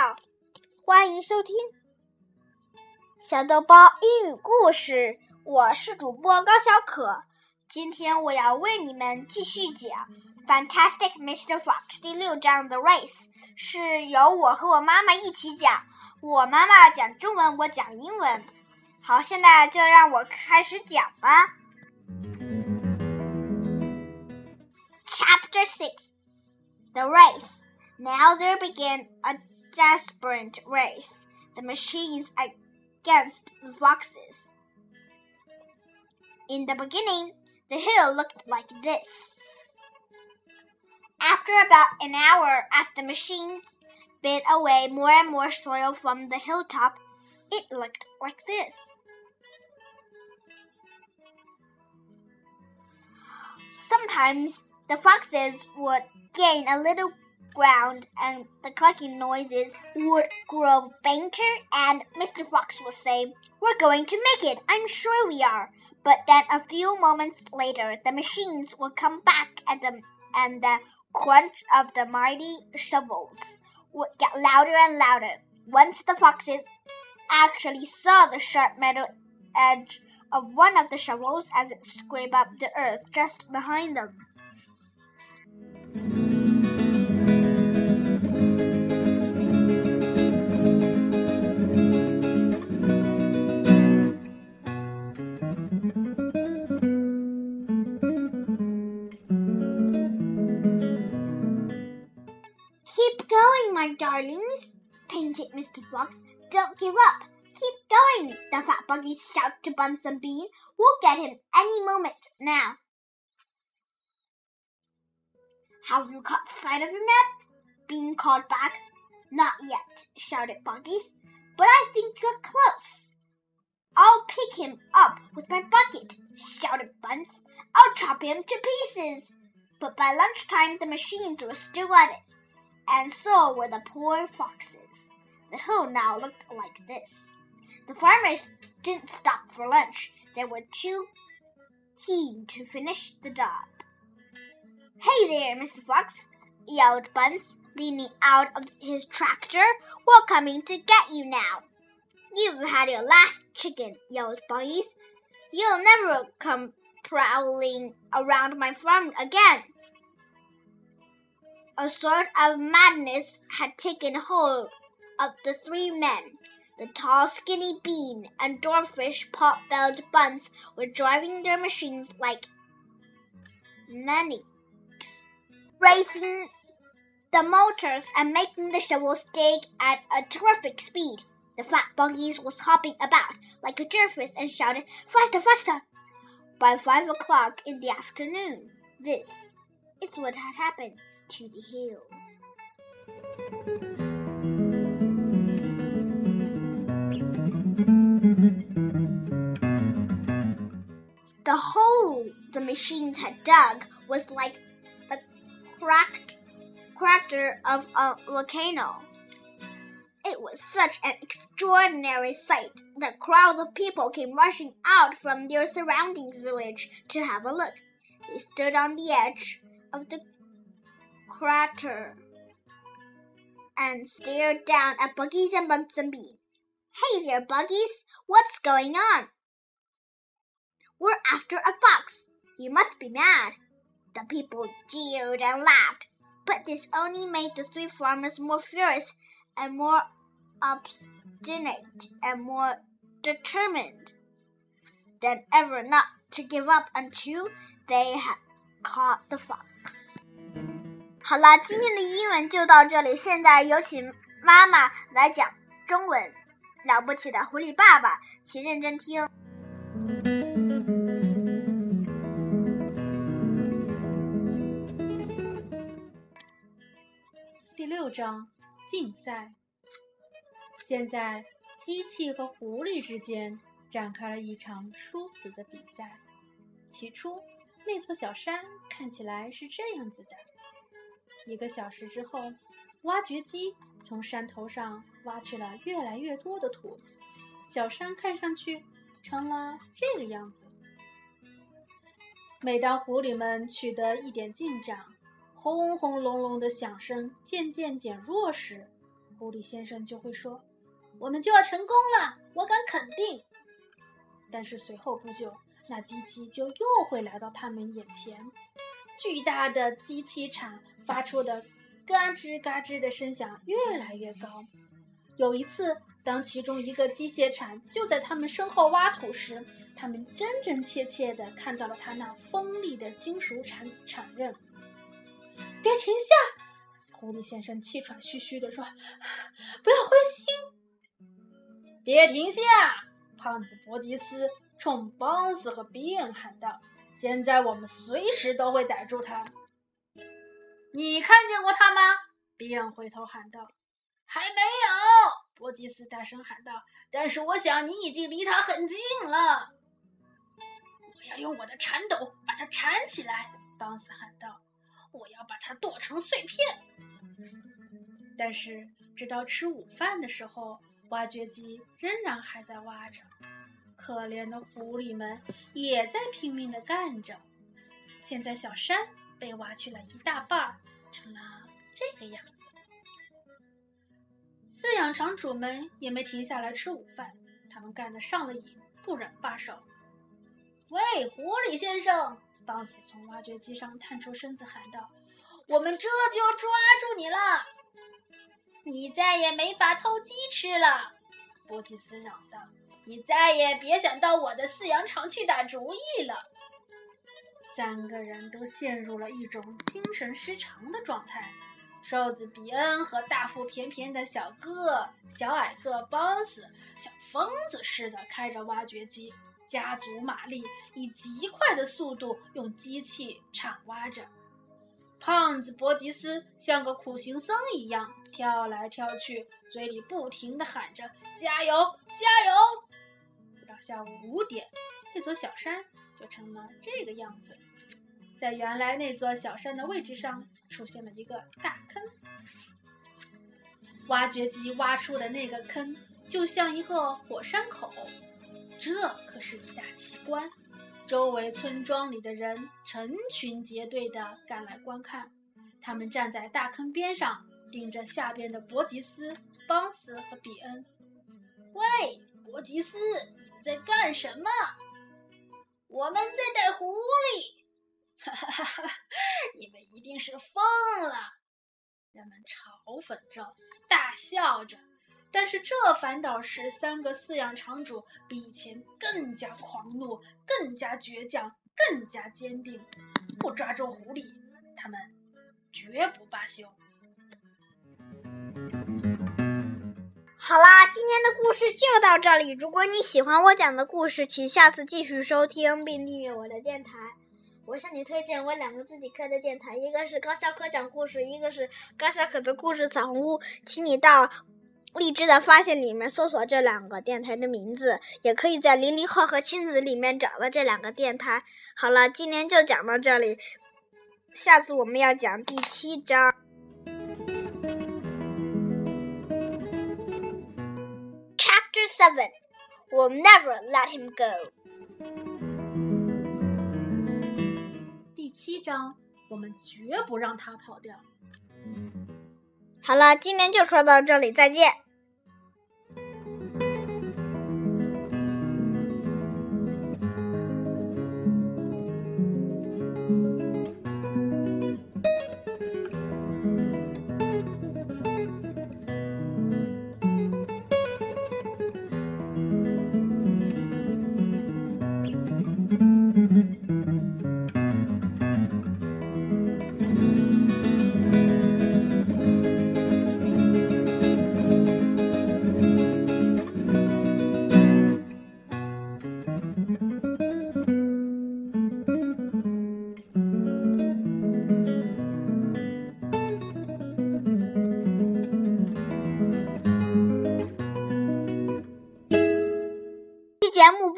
好，欢迎收听小豆包英语故事。我是主播高小可，今天我要为你们继续讲《Fantastic Mr. Fox》第六章的 Race，是由我和我妈妈一起讲。我妈妈讲中文，我讲英文。好，现在就让我开始讲吧。Chapter Six: The Race. Now there began a desperate race. The machines against the foxes. In the beginning, the hill looked like this. After about an hour, as the machines bit away more and more soil from the hilltop, it looked like this. Sometimes the foxes would gain a little ground and the clucking noises would grow fainter and Mr. Fox would say, We're going to make it, I'm sure we are. But then a few moments later the machines would come back and the, and the crunch of the mighty shovels would get louder and louder. Once the foxes actually saw the sharp metal edge of one of the shovels as it scraped up the earth just behind them. Mr. Fox. Don't give up. Keep going, the fat buggies shouted to Bunce and Bean. We'll get him any moment now. Have you caught sight of him yet? Bean called back. Not yet, shouted Buggies, but I think you're close. I'll pick him up with my bucket, shouted Bunce. I'll chop him to pieces. But by lunchtime, the machines were still at it, and so were the poor foxes. The hill now looked like this. The farmers didn't stop for lunch. They were too keen to finish the job. Hey there, Mr. Fox, yelled Bunce, leaning out of his tractor. We're coming to get you now. You've had your last chicken, yelled Buggies. You'll never come prowling around my farm again. A sort of madness had taken hold of the three men. The tall, skinny Bean and dwarfish, pot-bellied Bunce were driving their machines like maniacs, racing the motors and making the shovels dig at a terrific speed. The fat buggies was hopping about like a giraffe and shouted, Faster, faster! By five o'clock in the afternoon, this is what had happened to the hill. The hole the machines had dug was like the cracked crater of a volcano. It was such an extraordinary sight that crowds of people came rushing out from their surrounding village to have a look. They stood on the edge of the crater and stared down at Buggies and Bumps and Bean. Hey there, Buggies! What's going on? We're after a fox. You must be mad. The people jeered and laughed, but this only made the three farmers more furious and more obstinate and more determined than ever not to give up until they had caught the fox. 好了，今天的英文就到这里。现在有请妈妈来讲中文。了不起的狐狸爸爸，请认真听。 六章竞赛。现在，机器和狐狸之间展开了一场殊死的比赛。起初，那座小山看起来是这样子的。一个小时之后，挖掘机从山头上挖去了越来越多的土，小山看上去成了这个样子。每当狐狸们取得一点进展，轰轰隆隆的响声渐渐减弱时，狐狸先生就会说：“我们就要成功了，我敢肯定。”但是随后不久，那机器就又会来到他们眼前，巨大的机器铲发出的嘎吱嘎吱的声响越来越高。有一次，当其中一个机械铲就在他们身后挖土时，他们真真切切地看到了他那锋利的金属铲铲刃。别停下！狐狸先生气喘吁吁地说：“不要灰心，别停下！”胖子伯吉斯冲邦斯和比恩喊道：“现在我们随时都会逮住他。”你看见过他吗？比恩回头喊道。“还没有！”伯吉斯大声喊道。“但是我想你已经离他很近了。”我要用我的铲斗把它铲起来！”邦斯喊道。“我要把它剁成碎片。”但是，直到吃午饭的时候。挖掘机仍然还在挖着，可怜的狐狸们也在拼命的干着。现在小山被挖去了一大半，成了这个样子。饲养场主们也没停下来吃午饭，他们干得上了瘾，不忍罢手。喂，狐狸先生！邦斯从挖掘机上探出身子喊道：“我们这就抓住你了！”你再也没法偷鸡吃了，波吉斯嚷道：“你再也别想到我的饲养场去打主意了。”三个人都陷入了一种精神失常的状态。瘦子比恩和大腹便便的小个小矮个邦斯像疯子似的开着挖掘机，加足马力，以极快的速度用机器铲挖着。胖子伯吉斯像个苦行僧一样跳来跳去，嘴里不停地喊着“加油，加油”。到下午五点，那座小山就成了这个样子。在原来那座小山的位置上，出现了一个大坑。挖掘机挖出的那个坑，就像一个火山口，这可是一大奇观。周围村庄里的人成群结队地赶来观看，他们站在大坑边上，盯着下边的伯吉斯、邦斯和比恩。喂，伯吉斯，你们在干什么？我们在逮狐狸。哈哈哈哈！你们一定是疯了！人们嘲讽着，大笑着。但是这反倒使三个饲养场主比以前更加狂怒、更加倔强、更加坚定。不抓住狐狸，他们绝不罢休。好啦，今天的故事就到这里。如果你喜欢我讲的故事，请下次继续收听并订阅我的电台。我向你推荐我两个自己开的电台，一个是高小可讲故事，一个是高小可的故事彩虹屋。请你到。荔枝的发现里面搜索这两个电台的名字，也可以在零零后和亲子里面找到这两个电台。好了，今天就讲到这里，下次我们要讲第七章。Chapter Seven, We'll never let him go。第七章，我们绝不让他跑掉。好了，今天就说到这里，再见。